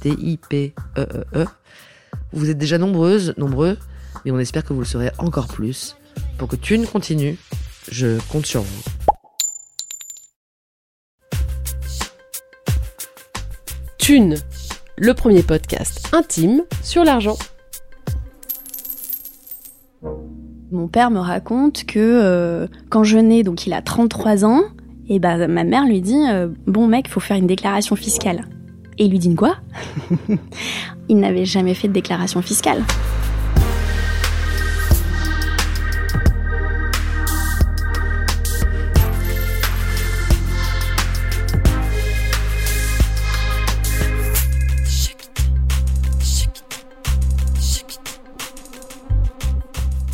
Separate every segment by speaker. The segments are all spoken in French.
Speaker 1: T-I-P-E-E-E. Vous êtes déjà nombreuses, nombreux, mais on espère que vous le serez encore plus. Pour que Thune continue, je compte sur vous.
Speaker 2: Thune, le premier podcast intime sur l'argent.
Speaker 3: Mon père me raconte que euh, quand je nais, donc il a 33 ans, et ben ma mère lui dit euh, bon mec, faut faire une déclaration fiscale. Et il lui dit une quoi Il n'avait jamais fait de déclaration fiscale.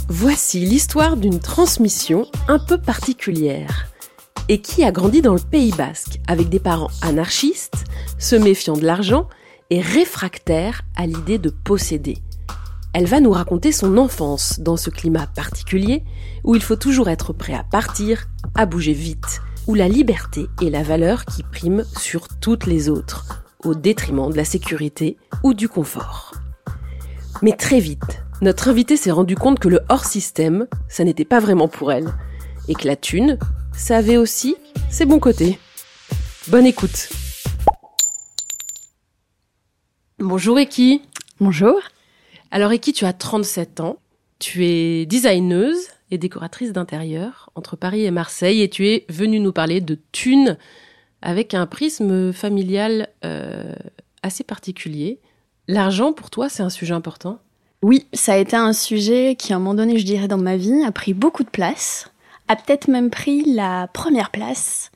Speaker 2: Voici l'histoire d'une transmission un peu particulière et qui a grandi dans le Pays basque avec des parents anarchistes, se méfiant de l'argent et réfractaires à l'idée de posséder. Elle va nous raconter son enfance dans ce climat particulier où il faut toujours être prêt à partir, à bouger vite, où la liberté est la valeur qui prime sur toutes les autres, au détriment de la sécurité ou du confort. Mais très vite, notre invitée s'est rendu compte que le hors-système, ça n'était pas vraiment pour elle. Et que la thune, ça avait aussi ses bons côtés. Bonne écoute. Bonjour Eki.
Speaker 3: Bonjour.
Speaker 2: Alors Eki, tu as 37 ans. Tu es designeuse et décoratrice d'intérieur entre Paris et Marseille et tu es venue nous parler de thune avec un prisme familial euh, assez particulier. L'argent pour toi, c'est un sujet important?
Speaker 3: Oui, ça a été un sujet qui, à un moment donné, je dirais, dans ma vie, a pris beaucoup de place, a peut-être même pris la première place.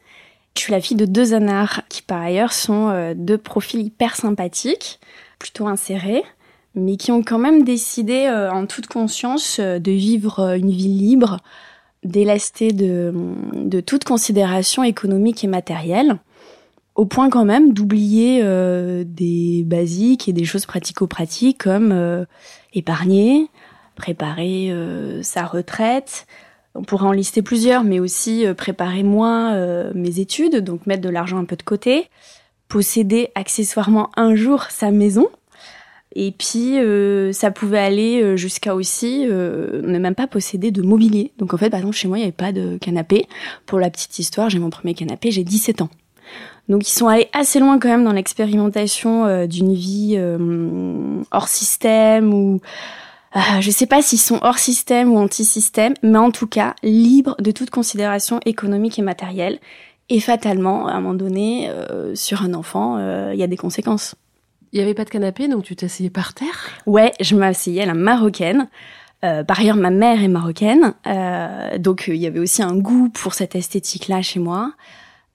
Speaker 3: Je suis la fille de deux anards qui, par ailleurs, sont euh, deux profils hyper sympathiques, plutôt insérés, mais qui ont quand même décidé, euh, en toute conscience, euh, de vivre une vie libre, délestée de, toute considération économique et matérielle au point quand même d'oublier des basiques et des choses pratico-pratiques comme épargner, préparer sa retraite. On pourrait en lister plusieurs, mais aussi euh, préparer moins euh, mes études, donc mettre de l'argent un peu de côté, posséder accessoirement un jour sa maison. Et puis, euh, ça pouvait aller euh, jusqu'à aussi euh, ne même pas posséder de mobilier. Donc en fait, par exemple, chez moi, il n'y avait pas de canapé. Pour la petite histoire, j'ai mon premier canapé, j'ai 17 ans. Donc ils sont allés assez loin quand même dans l'expérimentation euh, d'une vie hors système ou euh, je sais pas s'ils sont hors système ou anti-système, mais en tout cas libres de toute considération économique et matérielle. Et fatalement, à un moment donné, euh, sur un enfant, euh, il y a des conséquences.
Speaker 2: Il n'y avait pas de canapé, donc tu t'asseyais par terre?
Speaker 3: Ouais, je m'asseyais à la marocaine. Euh, par ailleurs, ma mère est marocaine, euh, donc euh, il y avait aussi un goût pour cette esthétique-là chez moi.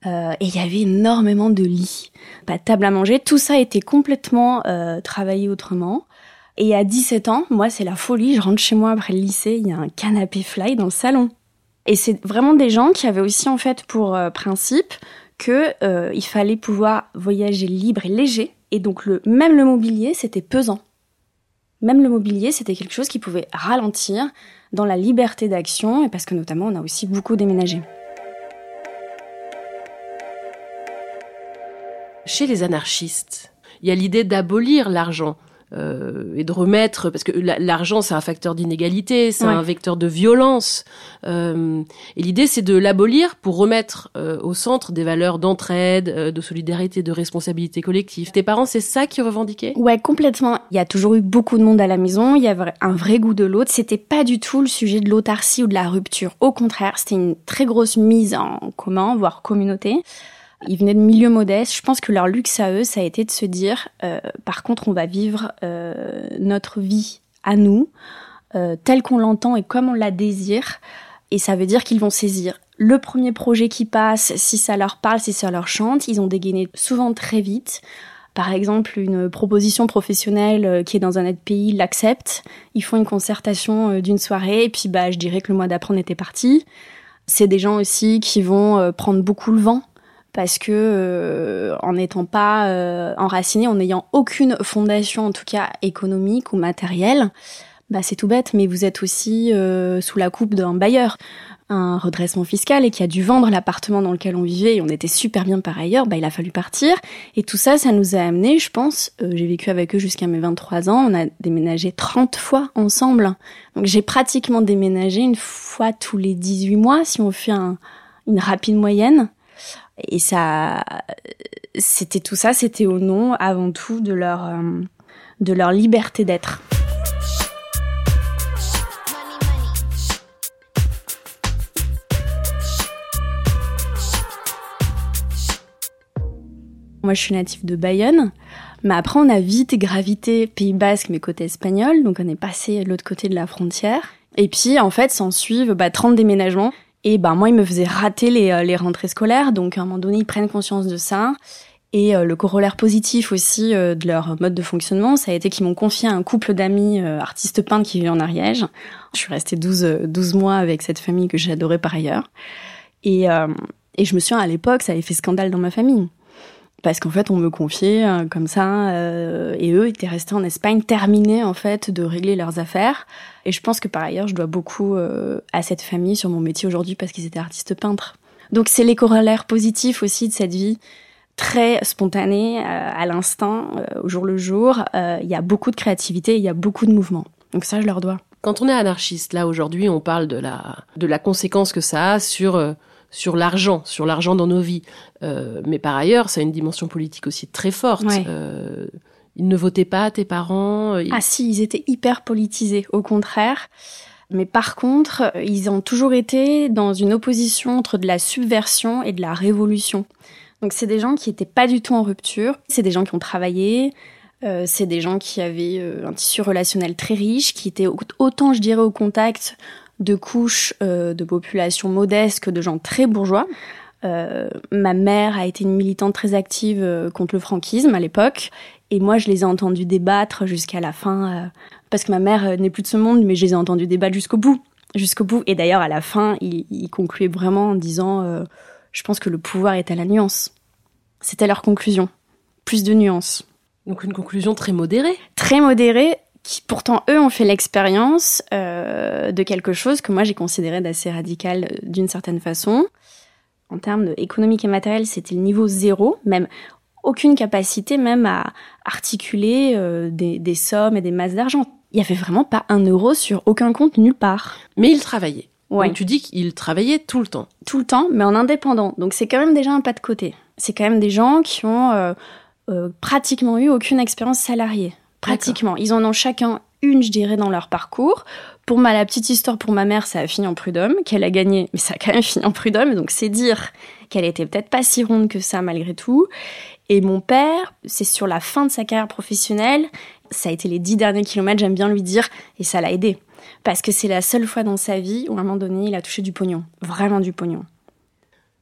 Speaker 3: Euh, et il y avait énormément de lits, pas de table à manger. Tout ça était complètement euh, travaillé autrement. Et à 17 ans, moi, c'est la folie. Je rentre chez moi après le lycée, il y a un canapé fly dans le salon. Et c'est vraiment des gens qui avaient aussi en fait pour euh, principe que euh, il fallait pouvoir voyager libre et léger. Et donc le même le mobilier, c'était pesant. Même le mobilier, c'était quelque chose qui pouvait ralentir dans la liberté d'action et parce que notamment on a aussi beaucoup déménagé.
Speaker 2: Chez les anarchistes, il y a l'idée d'abolir l'argent. Euh, et de remettre, parce que l'argent c'est un facteur d'inégalité, c'est un vecteur de violence. Euh, et l'idée c'est de l'abolir pour remettre euh, au centre des valeurs d'entraide, euh, de solidarité, de responsabilité collective. Tes parents c'est ça qu'ils revendiquaient?
Speaker 3: Ouais, complètement. Il y a toujours eu beaucoup de monde à la maison, il y avait un vrai goût de l'autre. C'était pas du tout le sujet de l'autarcie ou de la rupture. Au contraire, c'était une très grosse mise en commun, voire communauté. Ils venaient de milieux modestes. Je pense que leur luxe à eux, ça a été de se dire, euh, par contre, on va vivre euh, notre vie à nous, euh, telle qu'on l'entend et comme on la désire. Et ça veut dire qu'ils vont saisir le premier projet qui passe, si ça leur parle, si ça leur chante. Ils ont dégainé souvent très vite. Par exemple, une proposition professionnelle qui est dans un autre pays l'accepte. Ils font une concertation d'une soirée et puis bah je dirais que le mois d'après on était parti. C'est des gens aussi qui vont prendre beaucoup le vent parce que euh, en n'étant pas euh, enraciné, en n'ayant aucune fondation en tout cas économique ou matérielle, bah c'est tout bête, mais vous êtes aussi euh, sous la coupe d'un bailleur, un redressement fiscal et qui a dû vendre l'appartement dans lequel on vivait et on était super bien par ailleurs, bah il a fallu partir et tout ça ça nous a amené, je pense, j'ai vécu avec eux jusqu'à mes 23 ans, on a déménagé 30 fois ensemble. Donc j'ai pratiquement déménagé une fois tous les 18 mois si on fait un, une rapide moyenne. Et ça, c'était tout ça, c'était au nom avant tout de leur, euh, de leur liberté d'être. Moi, je suis native de Bayonne, mais après, on a vite gravité Pays Basque, mais côté espagnol, donc on est passé de l'autre côté de la frontière. Et puis, en fait, s'en suivent bah, 30 déménagements. Et ben moi, ils me faisaient rater les, euh, les rentrées scolaires, donc à un moment donné, ils prennent conscience de ça. Et euh, le corollaire positif aussi euh, de leur mode de fonctionnement, ça a été qu'ils m'ont confié un couple d'amis artistes peintres qui vivent en Ariège. Je suis restée 12, 12 mois avec cette famille que j'adorais par ailleurs. Et, et je me souviens, à l'époque, ça avait fait scandale dans ma famille parce qu'en fait on me confiait euh, comme ça euh, et eux étaient restés en Espagne terminés en fait de régler leurs affaires. Et je pense que par ailleurs je dois beaucoup euh, à cette famille sur mon métier aujourd'hui parce qu'ils étaient artistes peintres. Donc c'est les corollaires positifs aussi de cette vie très spontanée à l'instant au jour le jour. Il y a beaucoup de créativité il y a beaucoup de mouvement donc ça je leur dois.
Speaker 2: Quand on est anarchiste là aujourd'hui on parle de la de la conséquence que ça a sur sur l'argent, sur l'argent dans nos vies. Euh, mais par ailleurs, ça a une dimension politique aussi très forte. Euh, ils ne votaient pas, tes parents
Speaker 3: Ah si, ils étaient hyper politisés, au contraire. Mais par contre, ils ont toujours été dans une opposition entre de la subversion et de la révolution. Donc c'est des gens qui étaient pas du tout en rupture, c'est des gens qui ont travaillé, euh, c'est des gens qui avaient un tissu relationnel très riche, qui étaient autant, je dirais, au contact de couches euh, de population modeste que de gens très bourgeois. Euh, ma mère a été une militante très active euh, contre le franquisme à l'époque, et moi je les ai entendus débattre jusqu'à la fin, parce que ma mère n'est plus de ce monde, mais je les ai entendus débattre jusqu'au bout, jusqu'au bout. Et d'ailleurs à la fin, il, il concluait vraiment en disant, je pense que le pouvoir est à la nuance. C'était leur conclusion, plus de nuances.
Speaker 2: Donc une conclusion très modérée.
Speaker 3: Très modérée, qui pourtant eux ont fait l'expérience euh, de quelque chose que moi j'ai considéré d'assez radical euh, d'une certaine façon. En termes économiques et matériels, c'était le niveau zéro, même aucune capacité même à articuler euh, des, des, sommes et des masses d'argent. Il y avait vraiment pas un euro sur aucun compte nulle part.
Speaker 2: Mais ils travaillaient. Ouais. Donc tu dis qu'ils travaillaient tout le temps.
Speaker 3: Tout le temps, mais en indépendant. Donc c'est quand même déjà un pas de côté. C'est quand même des gens qui ont euh, pratiquement eu aucune expérience salariée. Pratiquement. Ils en ont chacun une, je dirais, dans leur parcours. Pour ma, la petite histoire, pour ma mère, ça a fini en prud'homme, qu'elle a gagné, mais ça a quand même fini en prud'homme, donc c'est dire qu'elle était peut-être pas si ronde que ça malgré tout. Et mon père, c'est sur la fin de sa carrière professionnelle, ça a été les dix derniers kilomètres, j'aime bien lui dire, et ça l'a aidé. Parce que c'est la seule fois dans sa vie où à un moment donné, il a touché du pognon. Vraiment du pognon.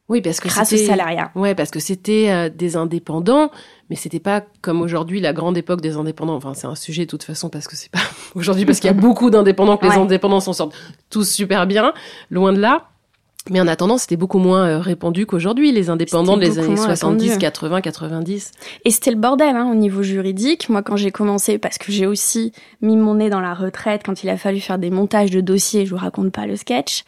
Speaker 2: Oui, parce que
Speaker 3: grâce au salariat.
Speaker 2: Ouais, parce que c'était euh, des indépendants, mais c'était pas comme aujourd'hui la grande époque des indépendants. Enfin, c'est un sujet de toute façon parce que c'est pas aujourd'hui parce qu'il y a beaucoup d'indépendants que les indépendants s'en sortent tous super bien, loin de là. Mais en attendant, c'était beaucoup moins euh, répandu qu'aujourd'hui, les indépendants des années 70, 80, 90.
Speaker 3: Et c'était le bordel hein, au niveau juridique. Moi, quand j'ai commencé, parce que j'ai aussi mis mon nez dans la retraite quand il a fallu faire des montages de dossiers, je vous raconte pas le sketch.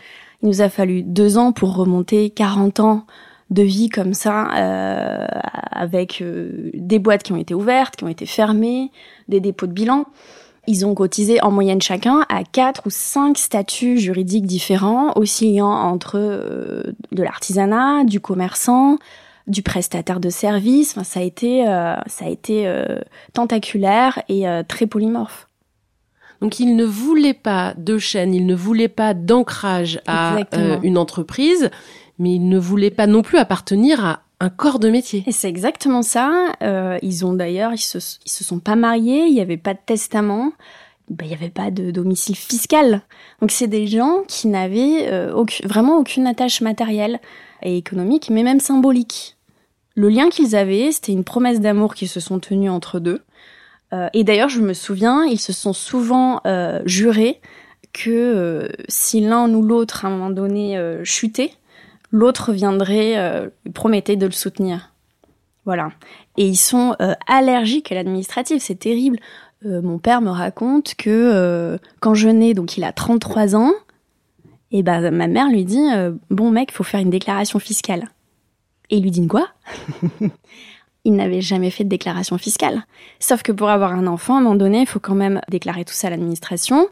Speaker 3: Il nous a fallu deux ans pour remonter 40 ans de vie comme ça, euh, avec euh, des boîtes qui ont été ouvertes, qui ont été fermées, des dépôts de bilan. Ils ont cotisé en moyenne chacun à quatre ou cinq statuts juridiques différents, oscillant entre euh, de l'artisanat, du commerçant, du prestataire de service. Enfin, ça a été, euh, ça a été euh, tentaculaire et très polymorphe.
Speaker 2: Donc ils ne voulaient pas de chaîne, ils ne voulaient pas d'ancrage à une entreprise, mais ils ne voulaient pas non plus appartenir à un corps de métier.
Speaker 3: Et c'est exactement ça. Euh, ils ont d'ailleurs, ils se, ils se sont pas mariés, il n'y avait pas de testament, ben, il n'y avait pas de domicile fiscal. Donc c'est des gens qui n'avaient euh, vraiment aucune attache matérielle et économique, mais même symbolique. Le lien qu'ils avaient, c'était une promesse d'amour qui se sont tenus entre deux. Euh, et d'ailleurs, je me souviens, ils se sont souvent euh, jurés que euh, si l'un ou l'autre à un moment donné chutait, l'autre viendrait, promettait de le soutenir. Voilà. Et ils sont allergiques à l'administratif, c'est terrible. Mon père me raconte que quand je nais, donc il a 33 ans, et ben ma mère lui dit bon mec, faut faire une déclaration fiscale. Et il lui dit quoi? Il n'avait jamais fait de déclaration fiscale. Sauf que pour avoir un enfant, à un moment donné, il faut quand même déclarer tout ça à l'administration.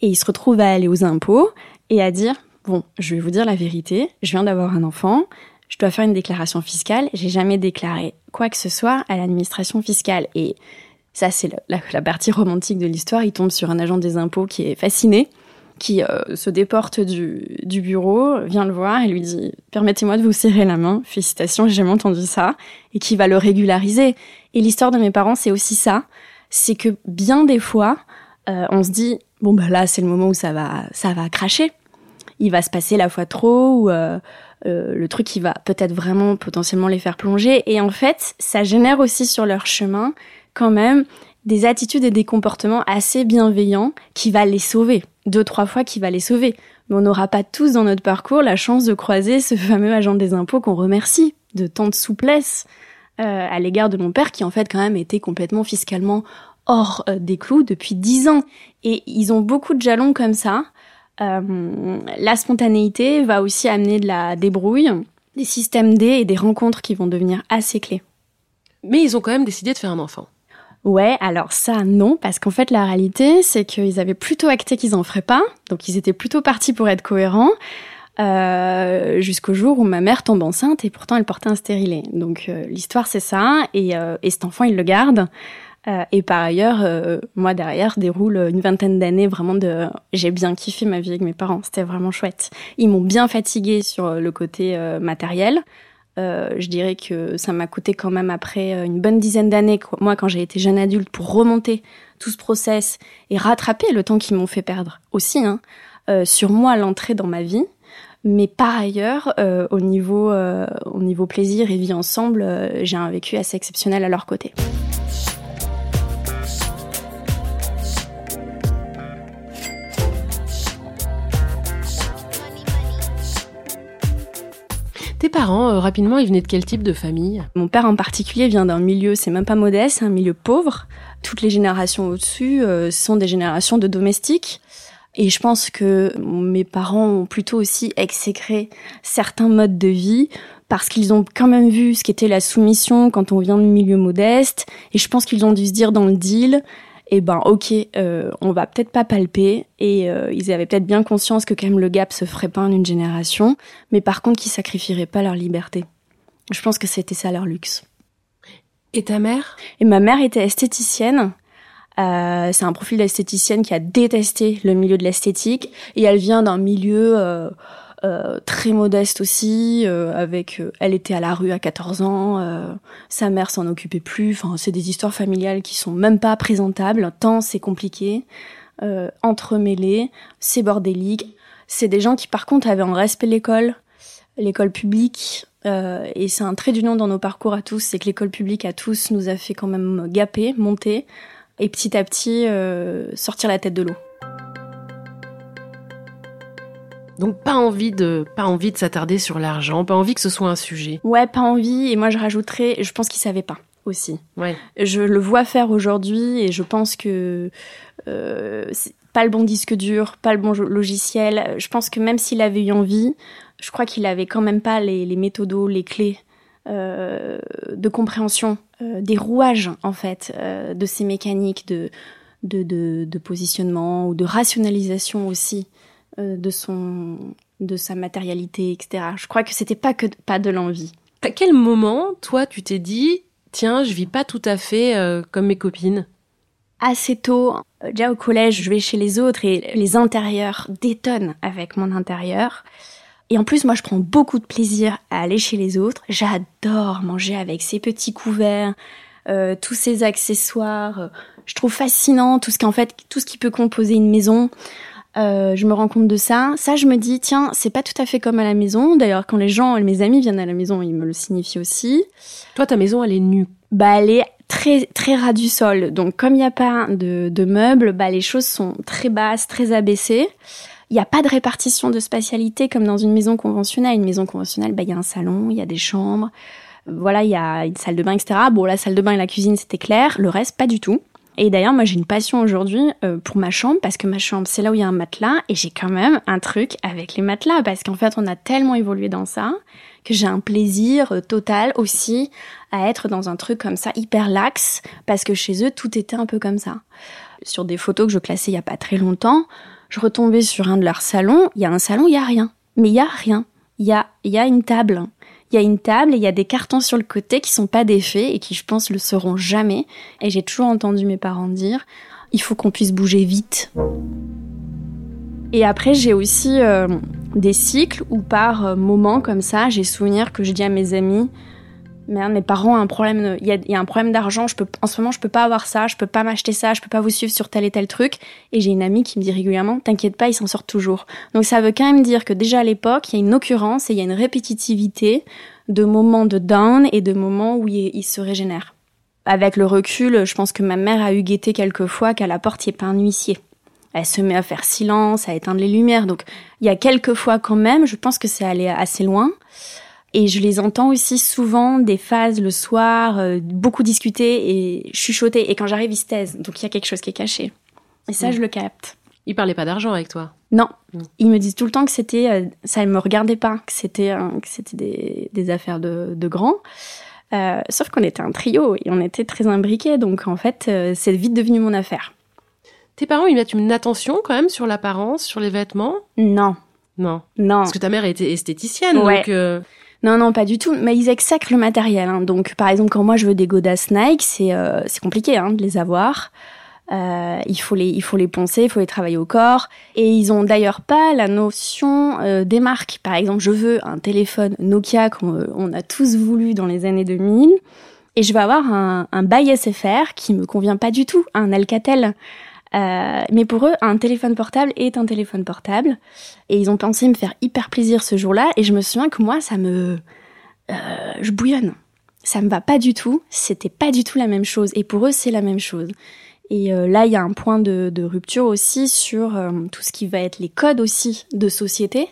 Speaker 3: Et il se retrouve à aller aux impôts et à dire bon, je vais vous dire la vérité, je viens d'avoir un enfant, je dois faire une déclaration fiscale, j'ai jamais déclaré quoi que ce soit à l'administration fiscale. Et ça, c'est la, partie romantique de l'histoire. Il tombe sur un agent des impôts qui est fasciné, qui euh, se déporte du, du, bureau, vient le voir et lui dit Permettez-moi de vous serrer la main, félicitations, j'ai jamais entendu ça, et qui va le régulariser. Et l'histoire de mes parents, c'est aussi ça c'est que bien des fois, euh, on se dit Bon, bah là, c'est le moment où ça va, ça va cracher il va se passer la fois trop ou euh, euh, le truc qui va peut-être vraiment potentiellement les faire plonger. Et en fait, ça génère aussi sur leur chemin quand même des attitudes et des comportements assez bienveillants qui va les sauver. Deux, trois fois qui va les sauver. Mais on n'aura pas tous dans notre parcours la chance de croiser ce fameux agent des impôts qu'on remercie de tant de souplesse euh, à l'égard de mon père qui en fait quand même était complètement fiscalement hors des clous depuis dix ans. Et ils ont beaucoup de jalons comme ça euh, la spontanéité va aussi amener de la débrouille, des systèmes D et des rencontres qui vont devenir assez clés.
Speaker 2: Mais ils ont quand même décidé de faire un enfant.
Speaker 3: Ouais, alors ça non, parce qu'en fait la réalité c'est qu'ils avaient plutôt acté qu'ils en feraient pas, donc ils étaient plutôt partis pour être cohérents, euh, jusqu'au jour où ma mère tombe enceinte et pourtant elle portait un stérilet. Donc euh, l'histoire c'est ça, et, euh, et cet enfant il le garde. Euh, et par ailleurs, euh, moi derrière déroule une vingtaine d'années vraiment de. J'ai bien kiffé ma vie avec mes parents, c'était vraiment chouette. Ils m'ont bien fatiguée sur le côté euh, je dirais que ça m'a coûté quand même après une bonne dizaine d'années, moi quand j'ai été jeune adulte, pour remonter tout ce process et rattraper le temps qu'ils m'ont fait perdre aussi, hein, sur moi l'entrée dans ma vie. Mais par ailleurs, au niveau au niveau plaisir et vie ensemble, j'ai un vécu assez exceptionnel à leur côté.
Speaker 2: Tes parents, euh, rapidement, ils venaient de quel type de famille?
Speaker 3: Mon père en particulier vient d'un milieu, c'est même pas modeste, un milieu pauvre. Toutes les générations au-dessus euh, sont des générations de domestiques. Et je pense que mes parents ont plutôt aussi exécré certains modes de vie parce qu'ils ont quand même vu ce qu'était la soumission quand on vient de milieu modeste. Et je pense qu'ils ont dû se dire dans le deal, eh ben ok, euh, on va peut-être pas palper et euh, ils avaient peut-être bien conscience que quand même le gap se ferait pas en une génération, mais par contre qu'ils sacrifieraient pas leur liberté. Je pense que c'était ça leur luxe.
Speaker 2: Et ta mère?
Speaker 3: Et ma mère était esthéticienne. Euh, c'est un profil d'esthéticienne qui a détesté le milieu de l'esthétique et elle vient d'un milieu euh, très modeste aussi, euh, avec euh, elle était à la rue à 14 ans, sa mère s'en occupait plus. Enfin, c'est des histoires familiales qui sont même pas présentables. Tant c'est compliqué, entremêlé, c'est bordélique. C'est des gens qui par contre avaient en respect l'école, l'école publique. et c'est un trait d'union dans nos parcours à tous, c'est que l'école publique à tous nous a fait quand même gaper, monter, et petit à petit sortir la tête de l'eau.
Speaker 2: Donc pas envie de pas envie de s'attarder sur l'argent, pas envie que ce soit un sujet.
Speaker 3: Ouais, pas envie. Et moi je rajouterais, je pense qu'ils savaient pas aussi.
Speaker 2: Ouais.
Speaker 3: Je le vois faire aujourd'hui et je pense que euh, pas le bon disque dur, pas le bon logiciel. Je pense que même s'il avait eu envie, je crois qu'il avait quand même pas les, les méthodos, les clés euh, de compréhension euh, des rouages en fait de ces mécaniques de, de, de, de, positionnement ou de rationalisation aussi de son de sa matérialité etc. Je crois que c'était pas que pas de l'envie.
Speaker 2: À quel moment toi tu t'es dit tiens je vis pas tout à fait euh, comme mes copines?
Speaker 3: Assez tôt, déjà au collège, je vais chez les autres et les intérieurs détonnent avec mon intérieur. Et en plus, moi, je prends beaucoup de plaisir à aller chez les autres. J'adore manger avec ces petits couverts, euh, tous ces accessoires. Je trouve fascinant tout ce qui en fait, tout ce qui peut composer une maison. Euh, je me rends compte de ça. Ça, je me dis, tiens, c'est pas tout à fait comme à la maison. D'ailleurs, quand les gens, mes amis viennent à la maison, ils me le signifient aussi.
Speaker 2: Toi, ta maison, elle est nue.
Speaker 3: Bah, elle est très très ras du sol. Donc, comme il n'y a pas de, de meubles, bah, les choses sont très basses, très abaissées. Il n'y a pas de répartition de spatialité comme dans une maison conventionnelle. Une maison conventionnelle, bah, il y a un salon, il y a des chambres, voilà, il y a une salle de bain, etc. Bon, la salle de bain et la cuisine, c'était clair. Le reste, pas du tout. Et d'ailleurs, moi, j'ai une passion aujourd'hui euh, pour ma chambre parce que ma chambre, c'est là où il y a un matelas et j'ai quand même un truc avec les matelas parce qu'en fait, on a tellement évolué dans ça que j'ai un plaisir euh, total aussi à être dans un truc comme ça hyper lax parce que chez eux, tout était un peu comme ça. Sur des photos que je classais il y a pas très longtemps, je retombais sur un de leurs salons, il y a un salon, il y a rien. Mais il y a rien. Il y a, il y a une table. Il y a une table et il y a des cartons sur le côté qui sont pas défaits et qui, je pense, le seront jamais. Et j'ai toujours entendu mes parents dire, il faut qu'on puisse bouger vite. Et après, j'ai aussi euh, des cycles où par euh, moments comme ça, j'ai souvenir que je dis à mes amis, Merde, mes parents ont un problème, il y a, un problème d'argent, je peux, en ce moment, je peux pas avoir ça, je peux pas m'acheter ça, je peux pas vous suivre sur tel et tel truc. Et j'ai une amie qui me dit régulièrement, t'inquiète pas, ils s'en sortent toujours. Donc ça veut quand même dire que déjà à l'époque, il y a une occurrence et il y a une répétitivité de moments de down et de moments où il, il se régénère. Avec le recul, je pense que ma mère a eu guetté quelques fois qu'à la porte, il n'y ait pas un huissier. Elle se met à faire silence, à éteindre les lumières. Donc il y a quelques fois quand même, je pense que c'est allé assez loin. Et je les entends aussi souvent des phases le soir, euh, beaucoup discuter et chuchoter. Et quand j'arrive, ils se taisent. Donc il y a quelque chose qui est caché. Et ça, mmh. je le capte.
Speaker 2: Ils parlaient pas d'argent avec toi?
Speaker 3: Non. Mmh. Ils me disent tout le temps que c'était, euh, ça ne me regardait pas, que c'était, euh, que c'était des, des, affaires de, de grands. Euh, sauf qu'on était un trio et on était très imbriqués. Donc en fait, c'est vite devenu mon affaire.
Speaker 2: Tes parents, ils mettent une attention quand même sur l'apparence, sur les vêtements?
Speaker 3: Non.
Speaker 2: Non.
Speaker 3: Non.
Speaker 2: Parce que ta mère était esthéticienne,
Speaker 3: ouais.
Speaker 2: donc. Euh...
Speaker 3: Non, non, pas du tout. Mais ils exècrent le matériel. Hein. Donc, par exemple, quand moi je veux des godasses Nike, c'est euh, c'est compliqué hein, de les avoir. Euh, il faut les il faut les poncer, il faut les travailler au corps. Et ils ont d'ailleurs pas la notion euh, des marques. Par exemple, je veux un téléphone Nokia qu'on on a tous voulu dans les années 2000. Et je vais avoir un, un bail SFR qui me convient pas du tout, un Alcatel. Euh, mais pour eux, un téléphone portable est un téléphone portable. Et ils ont pensé me faire hyper plaisir ce jour-là. Et je me souviens que moi, ça me... Euh, je bouillonne. Ça me va pas du tout. C'était pas du tout la même chose. Et pour eux, c'est la même chose. Et euh, là, il y a un point de, rupture aussi sur tout ce qui va être les codes aussi de société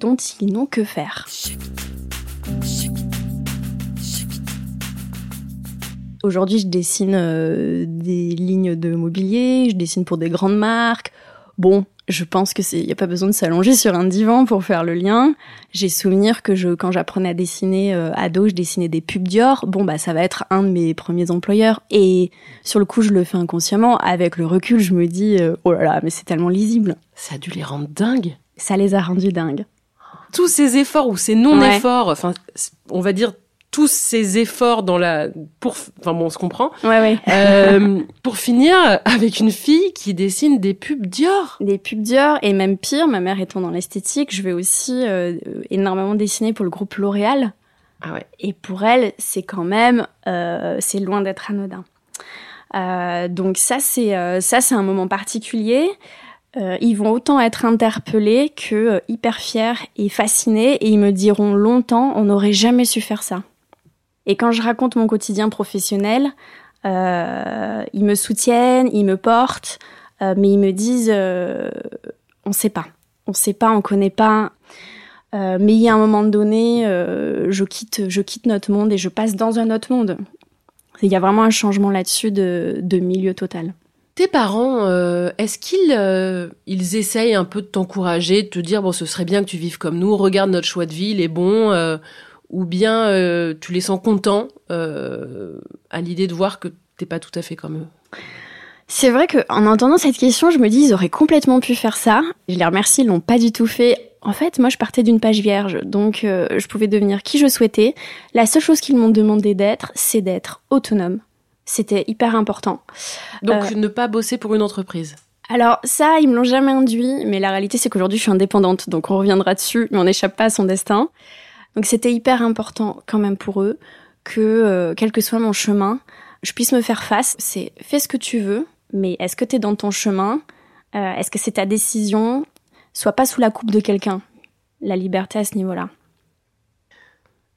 Speaker 3: dont ils n'ont que faire. Aujourd'hui, je dessine euh, des lignes de mobilier, je dessine pour des grandes marques. Bon, je pense que c'est, y a pas besoin de s'allonger sur un divan pour faire le lien. J'ai souvenir que je, quand j'apprenais à dessiner euh, ado, je dessinais des pubs Dior. Bon, bah, ça va être un de mes premiers employeurs. Et sur le coup, je le fais inconsciemment. Avec le recul, je me dis, euh, oh là là, mais c'est tellement lisible.
Speaker 2: Ça a dû les rendre dingues.
Speaker 3: Ça les a rendus dingues.
Speaker 2: Tous ces efforts ou ces non-efforts, ouais. enfin, on va dire tous ces efforts dans la pour enfin bon on se comprend.
Speaker 3: Ouais ouais.
Speaker 2: Euh, pour finir avec une fille qui dessine des pubs Dior.
Speaker 3: Des pubs Dior et même pire ma mère étant dans l'esthétique je vais aussi euh, énormément dessiner pour le groupe L'Oréal.
Speaker 2: Ah ouais.
Speaker 3: Et pour elle c'est quand même euh, c'est loin d'être anodin. Euh, donc ça c'est euh, ça c'est un moment particulier. Euh, ils vont autant être interpellés que euh, hyper fiers et fascinés et ils me diront longtemps on n'aurait jamais su faire ça et quand je raconte mon quotidien professionnel, euh, ils me soutiennent, ils me portent, euh, mais ils me disent euh, on sait pas, on sait pas, on connaît pas. Euh, mais il y a un moment donné, je quitte, je quitte notre monde et je passe dans un autre monde. Il y a vraiment un changement là-dessus de, de milieu total.
Speaker 2: Tes parents, est-ce qu'ils ils essayent un peu de t'encourager, de te dire bon ce serait bien que tu vives comme nous, regarde notre choix de vie, il est bon, ou bien tu les sens contents à l'idée de voir que t'es pas tout à fait comme eux?
Speaker 3: C'est vrai que en entendant cette question, je me dis ils auraient complètement pu faire ça. Je les remercie, ils l'ont pas du tout fait. En fait, moi je partais d'une page vierge, donc je pouvais devenir qui je souhaitais. La seule chose qu'ils m'ont demandé d'être, c'est d'être autonome, c'était hyper important.
Speaker 2: Donc euh, ne pas bosser pour une entreprise?
Speaker 3: Alors ça, ils me l'ont jamais induit, mais la réalité c'est qu'aujourd'hui je suis indépendante, donc on reviendra dessus, mais on n'échappe pas à son destin. Donc c'était hyper important quand même pour eux que, euh, quel que soit mon chemin, je puisse me faire face. C'est fais ce que tu veux, mais est-ce que tu es dans ton chemin? Euh, Est-ce que c'est ta décision? Sois pas sous la coupe de quelqu'un. La liberté à ce niveau-là.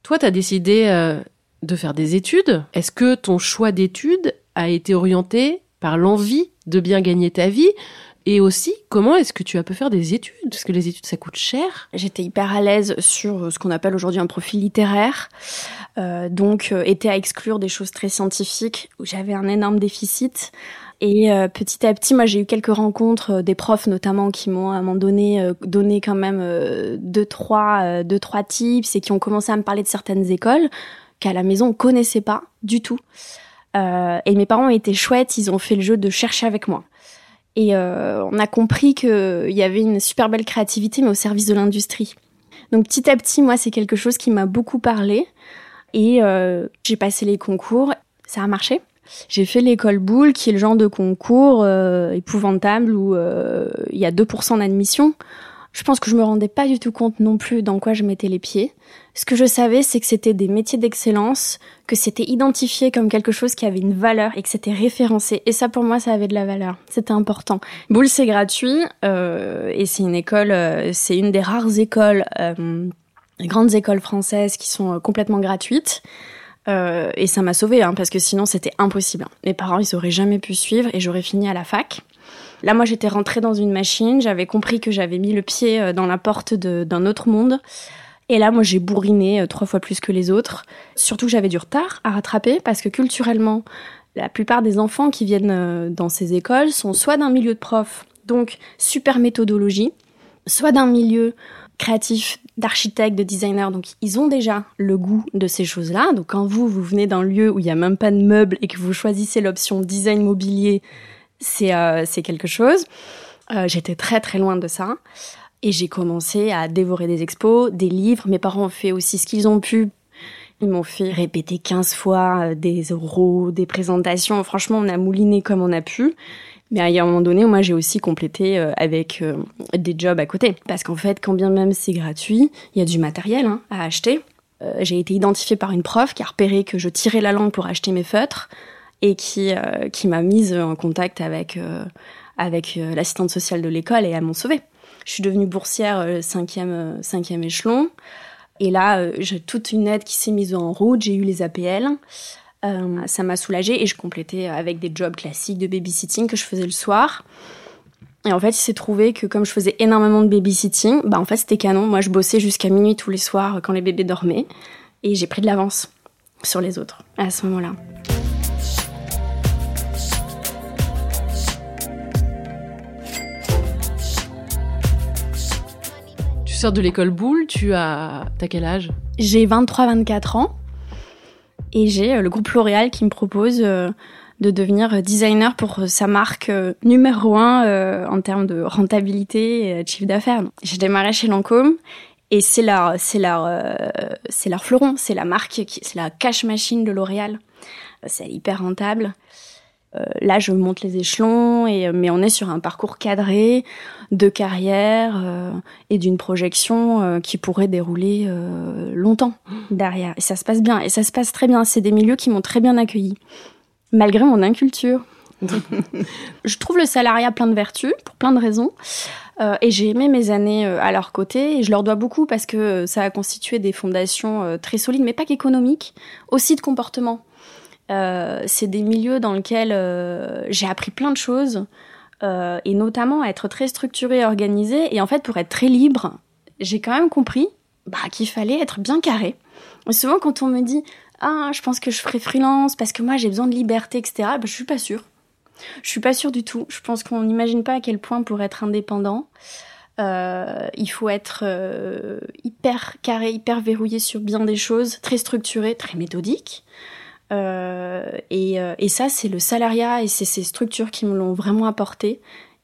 Speaker 2: Toi, tu as décidé de faire des études. Est-ce que ton choix d'études a été orienté par l'envie de bien gagner ta vie? Et aussi, comment est-ce que tu as pu faire des études? Parce que les études, ça coûte cher.
Speaker 3: J'étais hyper à l'aise sur ce qu'on appelle aujourd'hui un profil littéraire. Euh, donc, euh, était à exclure des choses très scientifiques où j'avais un énorme déficit. Et euh, petit à petit, moi, j'ai eu quelques rencontres, euh, des profs notamment, qui m'ont à un moment donné donné quand même deux trois deux trois tips et qui ont commencé à me parler de certaines écoles qu'à la maison on connaissait pas du tout. Euh, et mes parents étaient chouettes, ils ont fait le jeu de chercher avec moi. Et euh, on a compris qu'il y avait une super belle créativité, mais au service de l'industrie. Donc petit à petit, moi, c'est quelque chose qui m'a beaucoup parlé. Et euh, j'ai passé les concours, ça a marché. J'ai fait l'école boule, qui est le genre de concours épouvantable où il y a 2% d'admission. Je pense que je me rendais pas du tout compte non plus dans quoi je mettais les pieds. Ce que je savais, c'est que c'était des métiers d'excellence, que c'était identifié comme quelque chose qui avait une valeur et que c'était référencé. Et ça, pour moi, ça avait de la valeur. C'était important. Boule, c'est gratuit euh, et c'est une école, euh, c'est une des rares écoles, euh, grandes écoles françaises qui sont euh, complètement gratuites. Euh, et ça m'a sauvée, hein, parce que sinon c'était impossible. Mes parents, ils auraient jamais pu suivre et j'aurais fini à la fac. Là, moi, j'étais rentrée dans une machine, j'avais compris que j'avais mis le pied euh, dans la porte d'un autre monde. Et là, moi, j'ai bourriné euh, trois fois plus que les autres. Surtout que j'avais du retard à rattraper parce que culturellement, la plupart des enfants qui viennent euh, dans ces écoles sont soit d'un milieu de prof, donc super méthodologie, soit d'un milieu créatif, d'architecte, de designer. Donc, ils ont déjà le goût de ces choses-là. Donc, quand vous, vous venez d'un lieu où il n'y a même pas de meubles et que vous choisissez l'option design mobilier, c'est euh, quelque chose. Euh, J'étais très très loin de ça. Et j'ai commencé à dévorer des expos, des livres. Mes parents ont fait aussi ce qu'ils ont pu. Ils m'ont fait répéter 15 fois euh, des oraux, des présentations. Franchement, on a mouliné comme on a pu. Mais a un moment donné, moi, j'ai aussi complété euh, avec des jobs à côté. Parce qu'en fait, quand bien même c'est gratuit, il y a du matériel hein, à acheter. j'ai été identifiée par une prof qui a repéré que je tirais la langue pour acheter mes feutres et qui, euh, qui m'a mise en contact avec, euh, avec euh, l'assistante sociale de l'école et elle m'a sauvée. Je suis devenue boursière cinquième, cinquième échelon. Et là, j'ai toute une aide qui s'est mise en route. J'ai eu les APL. ça m'a soulagée et je complétais avec des jobs classiques de babysitting que je faisais le soir. Et en fait, il s'est trouvé que comme je faisais énormément de babysitting, bah en fait c'était canon. Moi, je bossais jusqu'à minuit tous les soirs quand les bébés dormaient et j'ai pris de l'avance sur les autres à ce moment-là.
Speaker 2: Sors de l'école boule, tu as. T'as quel âge?
Speaker 3: J'ai 23-24 ans. Et j'ai euh, le groupe L'Oréal qui me propose euh, de devenir designer pour sa marque euh, numéro un en termes de rentabilité et de chiffre d'affaires. J'ai démarré chez Lancôme et c'est leur, c'est leur, c'est leur fleuron, c'est la marque, c'est la cash machine de L'Oréal. C'est hyper rentable. Euh, là, je monte les échelons, et, euh, mais on est sur un parcours cadré de carrière euh, et d'une projection qui pourrait dérouler longtemps derrière. Et ça se passe bien, et ça se passe très bien. C'est des milieux qui m'ont très bien accueilli, malgré mon inculture. je trouve le salariat plein de vertus, pour plein de raisons. et j'ai aimé mes années à leur côté et je leur dois beaucoup parce que ça a constitué des fondations très solides, mais pas qu'économiques, aussi de comportement. Euh, c'est des milieux dans lesquels euh, j'ai appris plein de choses, euh, et notamment à être très structurée et organisée. Et en fait, pour être très libre, j'ai quand même compris bah, qu'il fallait être bien carré. Et souvent, quand on me dit ah, je pense que je ferai freelance parce que moi j'ai besoin de liberté, etc., bah, je suis pas sûre. Je suis pas sûre du tout. Je pense qu'on n'imagine pas à quel point pour être indépendant, il faut être hyper carré, hyper verrouillé sur bien des choses, très structuré, très méthodique. Euh, et, euh, et, ça, c'est le salariat et c'est ces structures qui me l'ont vraiment apporté.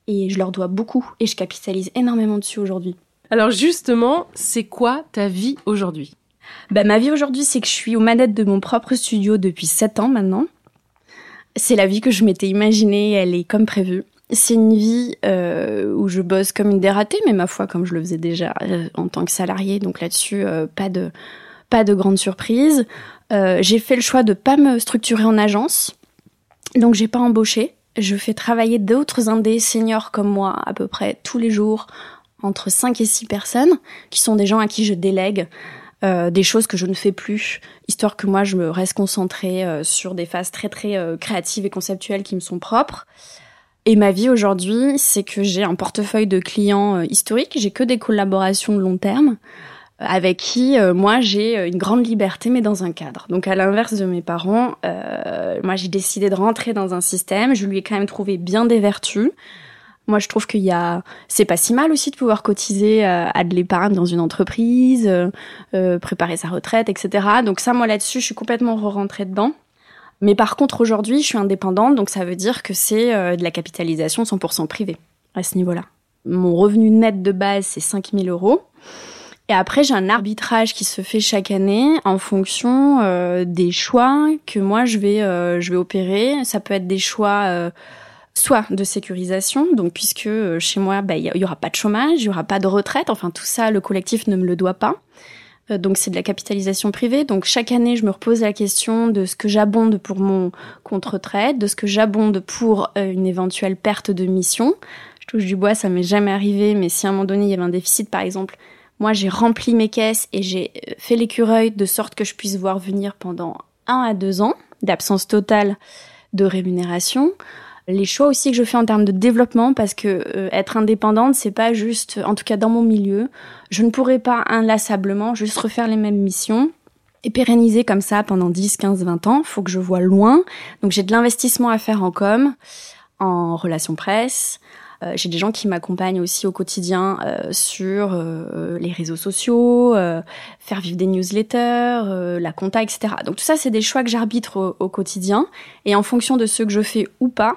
Speaker 3: Et je leur dois beaucoup et je capitalise énormément dessus aujourd'hui.
Speaker 2: Alors justement, c'est quoi ta vie aujourd'hui?
Speaker 3: Bah, Ma vie aujourd'hui, c'est que je suis aux manettes de mon propre studio depuis 7 ans maintenant. C'est la vie que je m'étais imaginée, elle est comme prévu. C'est une vie euh, où je bosse comme une dératée, mais ma foi, comme je le faisais déjà euh, en tant que salarié, donc là-dessus, euh, pas de pas de grande surprise. Euh, j'ai fait le choix de pas me structurer en agence, donc j'ai pas embauché. Je fais travailler d'autres indés seniors comme moi à peu près tous les jours, entre 5 et 6 personnes, qui sont des gens à qui je délègue euh, des choses que je ne fais plus, histoire que moi je me reste concentrée euh, sur des phases très très créatives et conceptuelles qui me sont propres. Et ma vie aujourd'hui, c'est que j'ai un portefeuille de clients historiques, j'ai que des collaborations de long terme avec qui moi j'ai une grande liberté mais dans un cadre. Donc à l'inverse de mes parents, moi j'ai décidé de rentrer dans un système, je lui ai quand même trouvé bien des vertus. Moi, je trouve qu'il y a, c'est pas si mal aussi de pouvoir cotiser euh, à de l'épargne dans une entreprise, euh, euh, préparer sa retraite, etc. Donc ça, moi là-dessus, je suis complètement re-rentrée dedans. Mais par contre, aujourd'hui, je suis indépendante, donc ça veut dire que c'est de la capitalisation 100% privée à ce niveau-là. Mon revenu net de base, c'est 5000 euros. Et après, j'ai un arbitrage qui se fait chaque année en fonction des choix que moi je vais, je vais opérer. Ça peut être des choix soit de sécurisation, donc puisque euh, chez moi, bah, il y, aura pas de chômage, il y aura pas de retraite, enfin tout ça, le collectif ne me le doit pas. Euh, donc c'est de la capitalisation privée. Donc chaque année, je me repose la question de ce que j'abonde pour mon compte retraite, de ce que j'abonde pour euh, une éventuelle perte de mission. Je touche du bois, ça m'est jamais arrivé, mais si à un moment donné il y avait un déficit, par exemple, moi j'ai rempli mes caisses et j'ai fait l'écureuil de sorte que je puisse voir venir pendant un à deux ans d'absence totale de rémunération. Les choix aussi que je fais en termes de développement parce que euh, être indépendante c'est pas juste en tout cas dans mon milieu je ne pourrais pas inlassablement juste refaire les mêmes missions et pérenniser comme ça pendant 10 15 20 ans. Faut que je vois loin. Donc j'ai de l'investissement à faire en com en relations presse euh, j'ai des gens qui m'accompagnent aussi au quotidien euh, sur euh, les réseaux sociaux, faire vivre des newsletters, la compta, etc. Donc tout ça, c'est des choix que j'arbitre au, quotidien. Et en fonction de ce que je fais ou pas,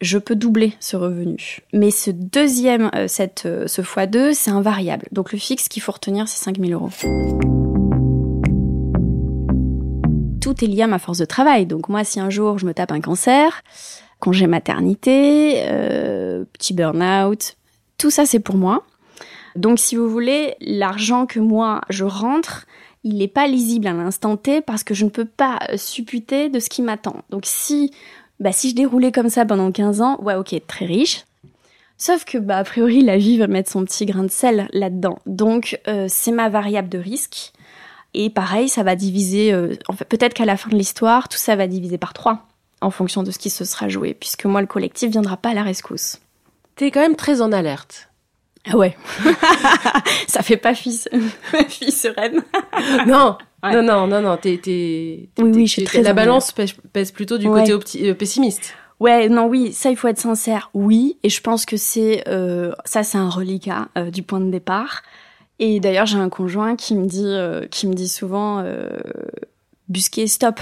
Speaker 3: je peux doubler ce revenu. Mais ce deuxième, ce x2, c'est un variable. Donc le fixe qu'il faut retenir, c'est 5000 euros. Tout est lié à ma force de travail. Donc moi, si un jour je me tape un cancer, congé maternité, euh, petit burn-out, tout ça c'est pour moi. Donc si vous voulez, l'argent que moi je rentre, il n'est pas lisible à l'instant T parce que je ne peux pas supputer de ce qui m'attend. Donc si, bah, si je déroulais comme ça pendant 15 ans, ouais ok, très riche. Sauf que bah a priori la vie va mettre son petit grain de sel là-dedans. Donc euh, c'est ma variable de risque. Et pareil, ça va diviser. Euh, en fait, peut-être qu'à la fin de l'histoire, tout ça va diviser par 3 en fonction de ce qui se sera joué, puisque moi, le collectif viendra pas à la rescousse.
Speaker 2: T'es quand même très en alerte.
Speaker 3: Ah ouais. ça fait pas fille, fille sereine.
Speaker 2: non, non, non, non, non, t'es, t'es, oui, oui, je suis très La balance pèse, plutôt du côté euh, pessimiste.
Speaker 3: Ouais, non, oui, ça, il faut être sincère, oui, et je pense que c'est, euh, ça, c'est un reliquat euh, du point de départ. Et d'ailleurs, j'ai un conjoint qui me dit, qui me dit souvent, busquer, stop,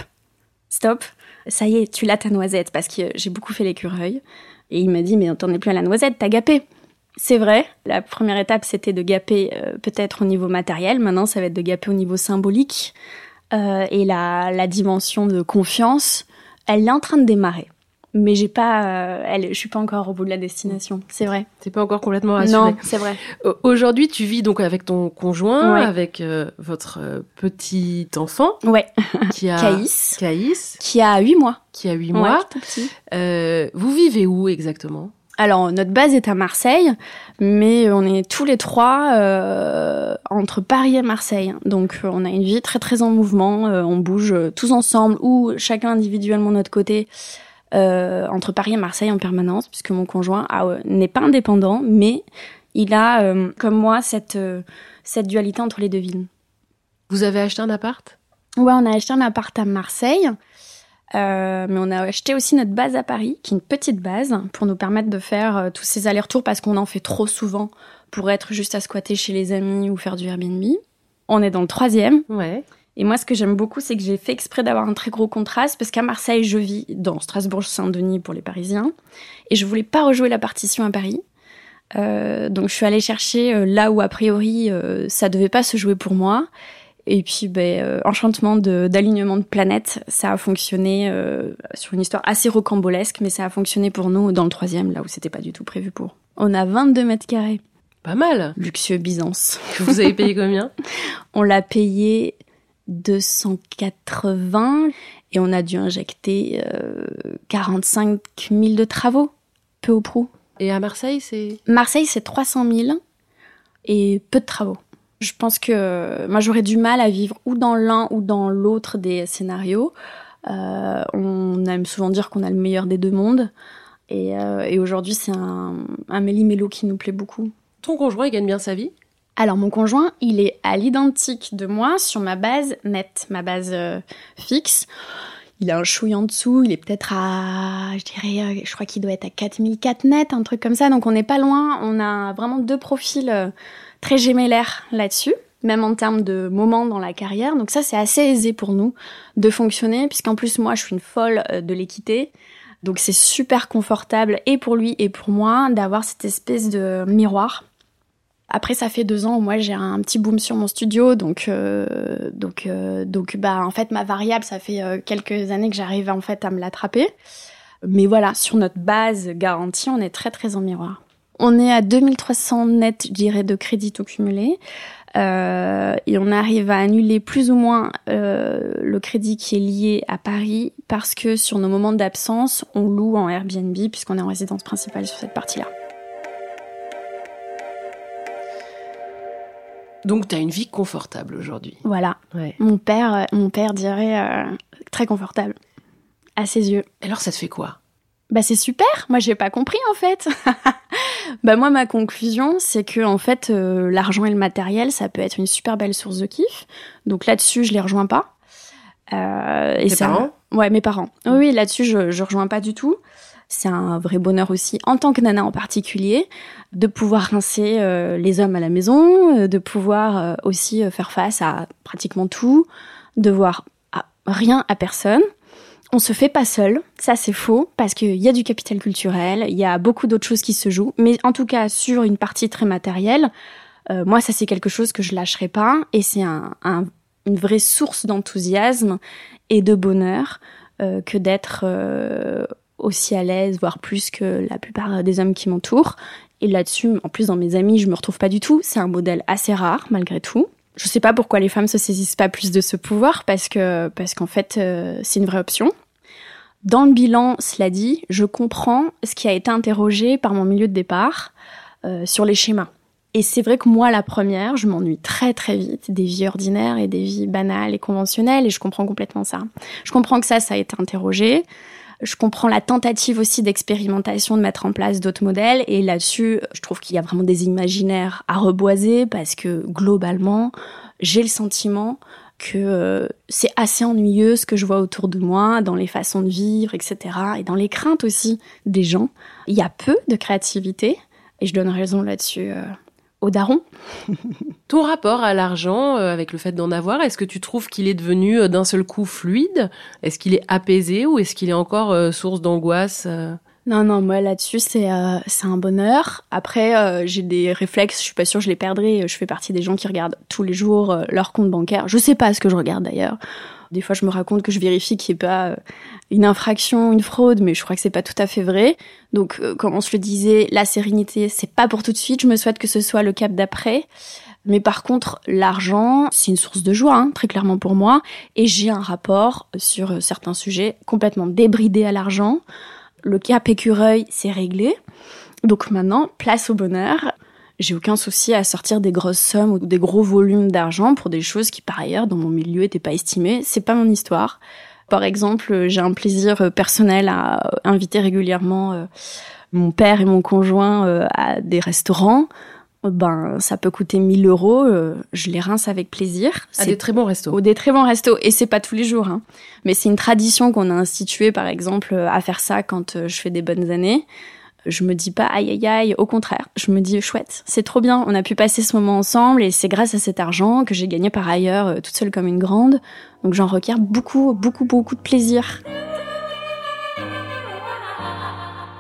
Speaker 3: stop, ça y est, tu l'as ta noisette, parce que j'ai beaucoup fait l'écureuil. Et il m'a dit, mais t'en es plus à la noisette, t'as gapé. C'est vrai, la première étape c'était de gaper euh, peut-être au niveau matériel, maintenant ça va être de gaper au niveau symbolique. Euh, et la, la dimension de confiance, elle est en train de démarrer mais j'ai pas, euh, elle, je suis pas encore au bout de la destination. C'est vrai.
Speaker 2: C'est pas encore complètement rassuré.
Speaker 3: Non, c'est vrai.
Speaker 2: Aujourd'hui, tu vis donc avec ton conjoint, avec euh, votre euh, petit enfant.
Speaker 3: Ouais.
Speaker 2: Qui a
Speaker 3: Caïs.
Speaker 2: Caïs.
Speaker 3: Qui a 8 mois.
Speaker 2: Qui a 8 mois.
Speaker 3: tout petit.
Speaker 2: vous vivez où exactement?
Speaker 3: Alors notre base est à Marseille, mais on est tous les trois entre Paris et Marseille. Donc on a une vie très très en mouvement, on bouge tous ensemble ou chacun individuellement de notre côté euh, entre Paris et Marseille en permanence, puisque mon conjoint n'est pas indépendant, mais il a, euh, comme moi, cette, euh, cette dualité entre les deux villes.
Speaker 2: Vous avez acheté un appart?
Speaker 3: Ouais, on a acheté un appart à Marseille. Euh, mais on a acheté aussi notre base à Paris, qui est une petite base, pour nous permettre de faire euh, tous ces allers-retours parce qu'on en fait trop souvent pour être juste à squatter chez les amis ou faire du Airbnb. On est dans le troisième.
Speaker 2: Ouais.
Speaker 3: Et moi, ce que j'aime beaucoup, c'est que j'ai fait exprès d'avoir un très gros contraste parce qu'à Marseille, je vis dans Strasbourg-Saint-Denis pour les Parisiens et je voulais pas rejouer la partition à Paris. Euh, donc, je suis allée chercher euh, là où a priori euh, ça devait pas se jouer pour moi. Et puis, ben, euh, enchantement de- d'alignement de, planètes, ça a fonctionné euh, sur une histoire assez rocambolesque, mais ça a fonctionné pour nous dans le troisième, là où c'était pas du tout prévu pour. On a 22 mètres carrés,
Speaker 2: Pas mal.
Speaker 3: luxueux Byzance.
Speaker 2: Vous avez payé combien?
Speaker 3: On l'a payé 280 et on a dû injecter euh, 45 000 de travaux, peu au prou.
Speaker 2: Et à Marseille, c'est
Speaker 3: Marseille, c'est 300 000 et peu de travaux. Je pense que euh, moi, j'aurais du mal à vivre ou dans l'un ou dans l'autre des scénarios. Euh, on aime souvent dire qu'on a le meilleur des deux mondes. Et, euh, et aujourd'hui, c'est un, un méli-mélo qui nous plaît beaucoup.
Speaker 2: ton conjoint, il gagne bien sa vie?
Speaker 3: Alors mon conjoint, il est à l'identique de moi sur ma base nette, ma base euh, fixe. Il a un chouille en dessous, il est peut-être à, je dirais, euh, je crois qu'il doit être à 4004 net, un truc comme ça. Donc on n'est pas loin. On a vraiment deux profils euh, très gémellaires là-dessus, même en termes de moments dans la carrière. Donc ça, c'est assez aisé pour nous de fonctionner, puisqu'en plus moi, je suis une folle de l'équité. Donc c'est super confortable et pour lui et pour moi d'avoir cette espèce de miroir après, ça fait deux ans moi j'ai un petit boom sur mon studio, donc euh, donc euh, donc bah en fait ma variable, ça fait euh, quelques années que j'arrive en fait à me l'attraper. Mais voilà, sur notre base garantie, on est très très en miroir. On est à 2300 net, je dirais, de crédit tout cumulé. Euh, et on arrive à annuler plus ou moins euh, le crédit qui est lié à Paris parce que sur nos moments d'absence, on loue en Airbnb puisqu'on est en résidence principale sur cette partie-là.
Speaker 2: Donc, tu as une vie confortable aujourd'hui.
Speaker 3: Voilà.
Speaker 2: Ouais.
Speaker 3: Mon père, euh, mon père dirait euh, très confortable à ses yeux.
Speaker 2: Alors, ça te fait quoi?
Speaker 3: Bah c'est super. Moi j'ai pas compris en fait. bah moi ma conclusion c'est que en fait euh, l'argent et le matériel ça peut être une super belle source de kiff. Donc là-dessus je les rejoins pas. Euh, et
Speaker 2: Tes
Speaker 3: ça-
Speaker 2: parents?
Speaker 3: Ouais mes parents. Oui, oui là-dessus je je rejoins pas du tout. C'est un vrai bonheur aussi, en tant que nana en particulier, de pouvoir rincer euh, les hommes à la maison, euh, de pouvoir euh, aussi faire face à pratiquement tout, de voir rien à personne. On se fait pas seul, ça c'est faux, parce qu'il y a du capital culturel, il y a beaucoup d'autres choses qui se jouent, mais en tout cas sur une partie très matérielle, moi ça c'est quelque chose que je lâcherai pas, et c'est un, un- une vraie source d'enthousiasme et de bonheur que d'être aussi à l'aise, voire plus que la plupart des hommes qui m'entourent. Et là-dessus, en plus dans mes amis, je me retrouve pas du tout. C'est un modèle assez rare malgré tout. Je sais pas pourquoi les femmes se saisissent pas plus de ce pouvoir parce que parce qu'en fait euh, c'est une vraie option. Dans le bilan, cela dit, je comprends ce qui a été interrogé par mon milieu de départ euh, sur les schémas. Et c'est vrai que moi, la première, je m'ennuie très très vite des vies ordinaires et des vies banales et conventionnelles, et je comprends complètement ça. Je comprends que ça, ça a été interrogé. Je comprends la tentative aussi d'expérimentation de mettre en place d'autres modèles, et là-dessus, je trouve qu'il y a vraiment des imaginaires à reboiser parce que globalement, j'ai le sentiment que euh, c'est assez ennuyeux ce que je vois autour de moi, dans les façons de vivre, etc. Et dans les craintes aussi des gens. Il y a peu de créativité, et je donne raison là-dessus aux darons.
Speaker 2: Ton rapport à l'argent, euh, avec le fait d'en avoir, est-ce que tu trouves qu'il est devenu euh, d'un seul coup fluide? Est-ce qu'il est apaisé ou est-ce qu'il est encore euh, source d'angoisse
Speaker 3: Non, non, moi là-dessus, c'est euh, c'est un bonheur. Après, euh, j'ai des réflexes, je suis pas sûre que je les perdrai. Je fais partie des gens qui regardent tous les jours euh, leur compte bancaire. Je sais pas ce que je regarde d'ailleurs. Des fois, je me raconte que je vérifie qu'il n'y ait pas euh, une infraction, une fraude, mais je crois que c'est pas tout à fait vrai. Donc, euh, comme on se le disait, la sérénité, c'est pas pour tout de suite. Je me souhaite que ce soit le cap d'après. Mais par contre, l'argent, c'est une source de joie, hein, très clairement pour moi. Et j'ai un rapport sur euh, certains sujets complètement débridé à l'argent. Le cap écureuil, c'est réglé. Donc maintenant, place au bonheur. J'ai aucun souci à sortir des grosses sommes ou des gros volumes d'argent pour des choses qui, par ailleurs, dans mon milieu, n'étaient pas estimées. C'est pas mon histoire. Par exemple, j'ai un plaisir euh, personnel à inviter régulièrement euh, mon père et mon conjoint euh, à des restaurants. ben ça peut coûter 1000 euros, euh, je les rince avec plaisir.
Speaker 2: À des très bons restos.
Speaker 3: Au des très bons restos et c'est pas tous les jours, hein. mais c'est une tradition qu'on a instituée par exemple à faire ça quand euh, je fais des bonnes années. Je me dis pas aïe aïe aïe, au contraire, je me dis chouette, c'est trop bien, on a pu passer ce moment ensemble et c'est grâce à cet argent que j'ai gagné par ailleurs euh, toute seule comme une grande. Donc j'en requiers beaucoup beaucoup beaucoup de plaisir.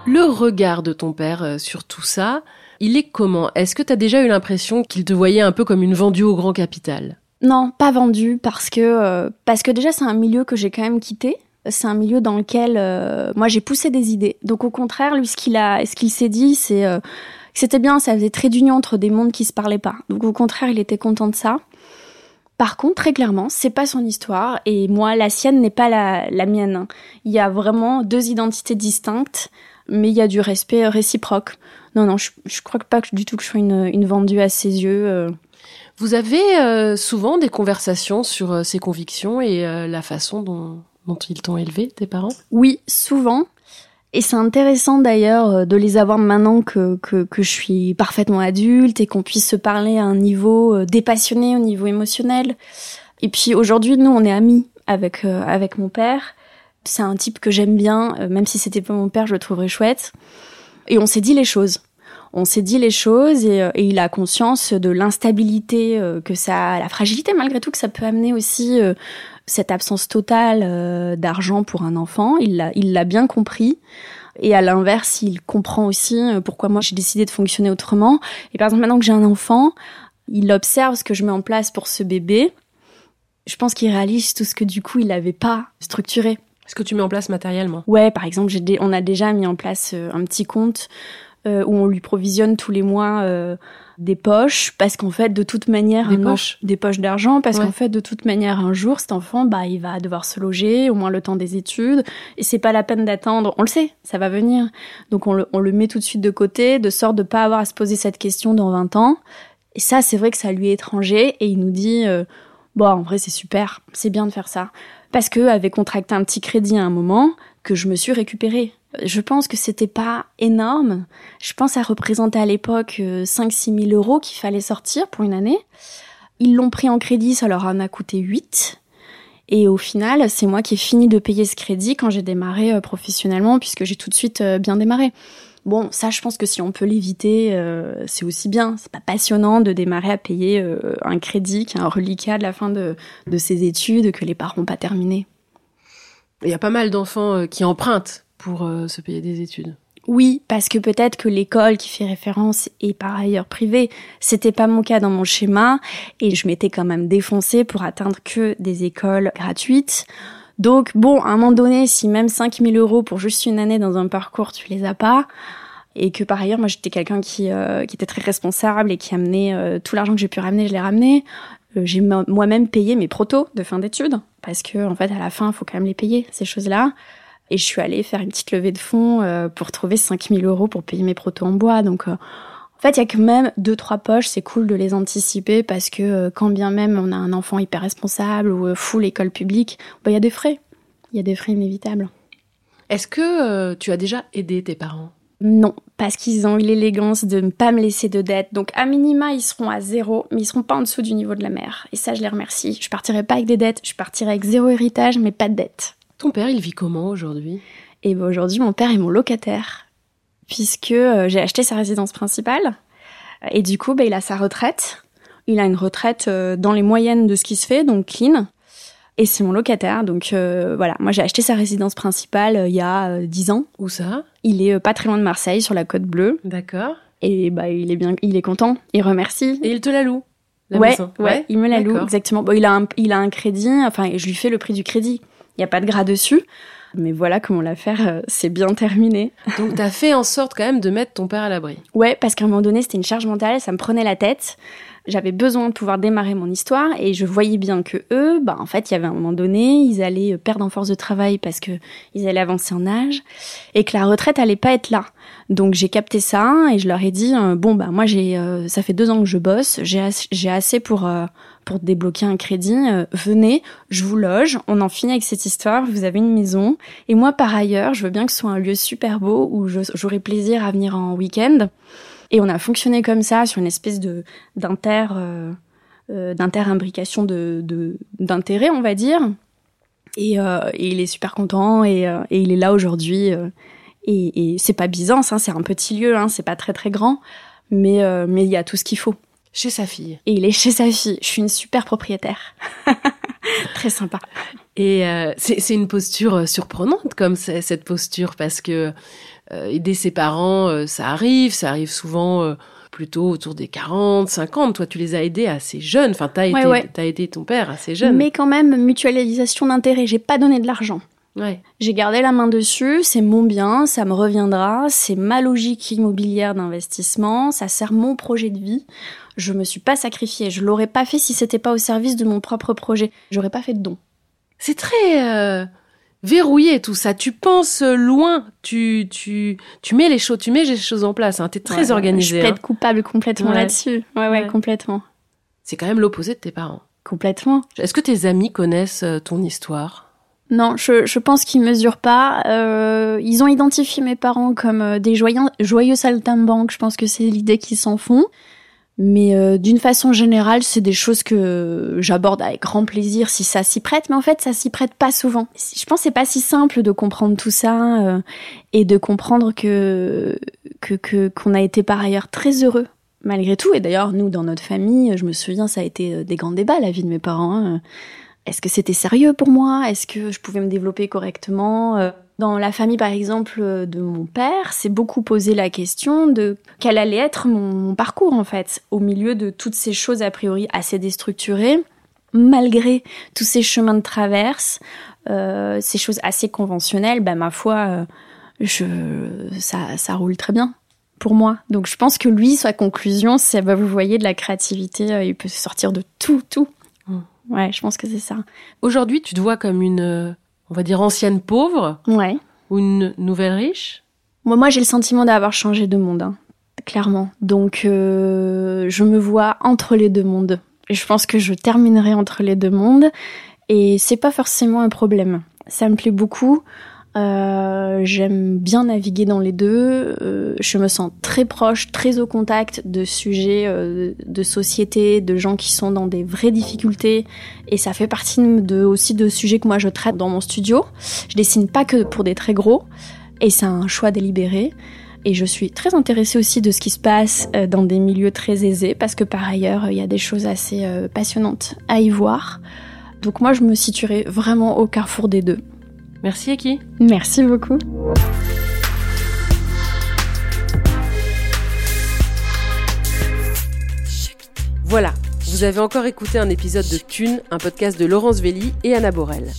Speaker 2: Le regard de ton père sur tout ça, il est comment? Est-ce que tu as déjà eu l'impression qu'il te voyait un peu comme une vendue au grand capital?
Speaker 3: Non, pas vendue parce que euh, parce que déjà c'est un milieu que j'ai quand même quitté. C'est un milieu dans lequel euh, moi j'ai poussé des idées. Donc au contraire, lui ce qu'il a ce qu'il s'est dit, c'est euh, que c'était bien, ça faisait très d'union entre des mondes qui se parlaient pas. Donc au contraire, il était content de ça. Par contre, très clairement, c'est pas son histoire et moi, la sienne n'est pas la, la mienne. Il y a vraiment deux identités distinctes, mais il y a du respect réciproque. Non, non, je, je crois pas du tout que je sois une, une vendue à ses yeux. Euh.
Speaker 2: Vous avez euh, souvent des conversations sur euh, ses convictions et la façon dont, dont ils t'ont élevé, tes parents?
Speaker 3: Oui, souvent. Et c'est intéressant d'ailleurs de les avoir maintenant que, que, je suis parfaitement adulte et qu'on puisse se parler à un niveau dépassionné, au niveau émotionnel. Et puis aujourd'hui, nous, on est amis avec, avec mon père. C'est un type que j'aime bien, même si c'était pas mon père, je le trouverais chouette. Et on s'est dit les choses. On s'est dit les choses et, euh, et il a conscience de l'instabilité euh, que ça, la fragilité malgré tout que ça peut amener aussi euh, cette absence totale d'argent pour un enfant. Il l'a, il l'a bien compris. Et à l'inverse, il comprend aussi pourquoi moi j'ai décidé de fonctionner autrement. Et par exemple, maintenant que j'ai un enfant, il observe ce que je mets en place pour ce bébé. Je pense qu'il réalise tout ce que du coup il n'avait pas structuré.
Speaker 2: Ce que tu mets en place matériellement
Speaker 3: Ouais, par exemple, j'ai on a déjà mis en place euh, un petit compte euh, où on lui provisionne tous les mois euh, des poches parce qu'en fait de toute manière
Speaker 2: des poches.
Speaker 3: des poches d'argent parce qu'en fait de toute manière un jour cet enfant bah il va devoir se loger au moins le temps des études et c'est pas la peine d'attendre. On le sait ça va venir. Donc on le, on le met tout de suite de côté de sorte de pas avoir à se poser cette question dans 20 ans. Et ça c'est vrai que ça lui est étranger et il nous dit bon en vrai c'est super c'est bien de faire ça parce que avait contracté un petit crédit à un moment que je me suis récupérée. Je pense que c'était pas énorme. Je pense à représenter à l'époque 5-6 euh, 000 euros qu'il fallait sortir pour une année. Ils l'ont pris en crédit, ça leur en a coûté 8. Et au final, c'est moi qui ai fini de payer ce crédit quand j'ai démarré euh, professionnellement, puisque j'ai tout de suite euh, bien démarré. Bon, ça, je pense que si on peut l'éviter, c'est aussi bien. C'est pas passionnant de démarrer à payer un crédit qui est un reliquat de la fin de, de ses études que les parents n'ont pas terminé.
Speaker 2: Il y a pas mal d'enfants qui empruntent pour se payer des études.
Speaker 3: Oui, parce que peut-être que l'école qui fait référence est par ailleurs privée. C'était pas mon cas dans mon schéma et je m'étais quand même défoncée pour atteindre que des écoles gratuites. Donc bon, à un moment donné, si même 5000 euros pour juste une année dans un parcours, tu les as pas, et que par ailleurs, moi j'étais quelqu'un qui, euh, qui était très responsable et qui amenait euh, tout l'argent que j'ai pu ramener, je l'ai ramené. Euh, j'ai moi-même payé mes protos de fin d'études, parce que en fait à la fin, il faut quand même les payer, ces choses-là. Et je suis allée faire une petite levée de fonds pour trouver 5000 euros pour payer mes protos en bois. Donc en fait, il y a quand même deux trois poches, c'est cool de les anticiper parce que quand bien même on a un enfant hyper responsable ou full école publique, bah il y a des frais. Il y a des frais inévitables.
Speaker 2: Est-ce que tu as déjà aidé tes parents?
Speaker 3: Non, parce qu'ils ont eu l'élégance de ne pas me laisser de dettes. Donc à minima, ils seront à zéro, mais ils seront pas en dessous du niveau de la mer. Et ça, je les remercie. Je partirai pas avec des dettes, je partirai avec zéro héritage, mais pas de dettes.
Speaker 2: Ton père, il vit comment aujourd'hui?
Speaker 3: Et eh ben aujourd'hui, mon père est mon locataire, puisque euh, j'ai acheté sa résidence principale. Et du coup, bah, il a sa retraite. Il a une retraite euh, dans les moyennes de ce qui se fait, donc clean et c'est mon locataire. Donc euh, voilà, moi j'ai acheté sa résidence principale euh, il y a euh, dix ans.
Speaker 2: Où ça?
Speaker 3: Il est pas très loin de Marseille, sur la côte bleue.
Speaker 2: D'accord.
Speaker 3: Et bah il est bien, il est content, il remercie.
Speaker 2: Et il te la loue
Speaker 3: la ouais, ouais, il me la loue exactement. Bon, il a un, il a un crédit, enfin je lui fais le prix du crédit. Il y a pas de gras dessus. Mais voilà comment l'affaire c'est bien terminé.
Speaker 2: Donc t'as fait en sorte quand même de mettre ton père à l'abri.
Speaker 3: Ouais, parce qu'à un moment donné c'était une charge mentale, ça me prenait la tête j'avais besoin de pouvoir démarrer mon histoire et je voyais bien que eux, bah en fait, il y avait un moment donné, ils allaient perdre en force de travail parce que ils allaient avancer en âge et que la retraite allait pas être là. Donc j'ai capté ça et je leur ai dit euh, bon bah moi j'ai euh, ça fait deux ans que je bosse, j'ai j'ai assez pour euh, pour débloquer un crédit. venez, je vous loge, on en finit avec cette histoire. Vous avez une maison et moi par ailleurs, je veux bien que ce soit un lieu super beau où j'aurai plaisir à venir en week-end. Et on a fonctionné comme ça sur une espèce de d'inter euh, euh, d'inter-imbrication de d'intérêt, on va dire. Et, euh, et, il est super content et, euh, et il est là aujourd'hui. Euh, et, et c'est pas Byzance, hein, c'est un petit lieu, hein, c'est pas très très grand, mais mais il y a tout ce qu'il faut.
Speaker 2: Chez sa fille.
Speaker 3: Et il est chez sa fille. Je suis une super propriétaire. très sympa.
Speaker 2: Et c'est une posture surprenante comme cette posture parce que aider ses parents, ça arrive, ça arrive souvent plutôt autour des 40, 50. Toi, tu les as aidés assez jeunes. Enfin, t'as as aidé ton père assez jeune.
Speaker 3: Mais quand même, mutualisation d'intérêt. J'ai pas donné de l'argent.
Speaker 2: Ouais.
Speaker 3: J'ai gardé la main dessus, c'est mon bien, ça me reviendra, c'est ma logique immobilière d'investissement, ça sert mon projet de vie. Je me suis pas sacrifiée, je l'aurais pas fait si c'était pas au service de mon propre projet. J'aurais pas fait de don.
Speaker 2: C'est très euh, verrouillé tout ça. Tu penses loin, tu tu tu mets les choses, tu mets les choses en place. Hein. T'es très organisé.
Speaker 3: Je plaide hein. coupable complètement là-dessus. Ouais, ouais, complètement.
Speaker 2: C'est quand même l'opposé de tes parents.
Speaker 3: Complètement.
Speaker 2: Est-ce que tes amis connaissent euh, ton histoire?
Speaker 3: Non, je, je pense qu'ils mesurent pas. Euh, ils ont identifié mes parents comme euh, des joyeux, joyeux saltimbanques. Je pense que c'est l'idée qu'ils s'en font. Mais euh, d'une façon générale, c'est des choses que j'aborde avec grand plaisir si ça s'y prête. Mais en fait, ça s'y prête pas souvent. Je pense que c'est pas si simple de comprendre tout ça euh, et de comprendre que que qu'on a été par ailleurs très heureux malgré tout. Et d'ailleurs, nous, dans notre famille, je me souviens, ça a été euh, des grands débats la vie de mes parents. Hein. Est-ce que c'était sérieux pour moi? Est-ce que je pouvais me développer correctement? Dans la famille, par exemple, de mon père, c'est beaucoup posé la question de quel allait être mon, parcours, en fait, au milieu de toutes ces choses a priori assez déstructurées, malgré tous ces chemins de traverse, euh, ces choses assez conventionnelles, ben, ma foi, euh, je, ça, ça roule très bien pour moi. Donc je pense que lui, sa conclusion, c'est, bah, vous voyez, de la créativité, euh, il peut sortir de tout, tout. Mmh. Ouais, je pense que c'est ça.
Speaker 2: Aujourd'hui, tu te vois comme une on va dire ancienne pauvre
Speaker 3: ouais.
Speaker 2: ou une nouvelle riche?
Speaker 3: Moi, moi j'ai le sentiment d'avoir changé de monde, hein, clairement. Donc, euh, je me vois entre les deux mondes. Et je pense que je terminerai entre les deux mondes. Et c'est pas forcément un problème. Ça me plaît beaucoup. Euh, j'aime bien naviguer dans les deux. Euh, je me sens très proche, très au contact de sujets euh, de société, de gens qui sont dans des vraies difficultés. Et ça fait partie aussi de sujets que moi je traite dans mon studio. Je dessine pas que pour des très gros. Et c'est un choix délibéré. Et je suis très intéressée aussi de ce qui se passe dans des milieux très aisés, parce que par ailleurs, il y a des choses assez passionnantes à y voir. Donc moi, je me situerai vraiment au carrefour des deux.
Speaker 2: Merci Eki.
Speaker 3: Merci beaucoup.
Speaker 2: Voilà, vous avez encore écouté un épisode de Thune, un podcast de Laurence Velli et Anna Borel.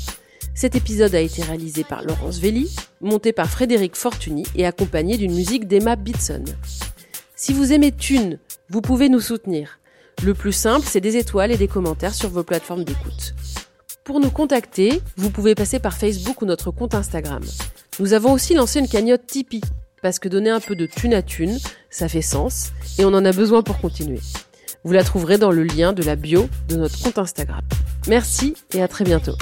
Speaker 2: Cet épisode a été réalisé par Laurence Velli, monté par Frédéric Fortuny et accompagné d'une musique d'Emma Bitson. Si vous aimez Thune, vous pouvez nous soutenir. Le plus simple, c'est des étoiles et des commentaires sur vos plateformes d'écoute. Pour nous contacter, vous pouvez passer par Facebook ou notre compte Instagram. Nous avons aussi lancé une cagnotte Tipeee, parce que donner un peu de thune à thune, ça fait sens, et on en a besoin pour continuer. Vous la trouverez dans le lien de la bio de notre compte Instagram. Merci et à très bientôt.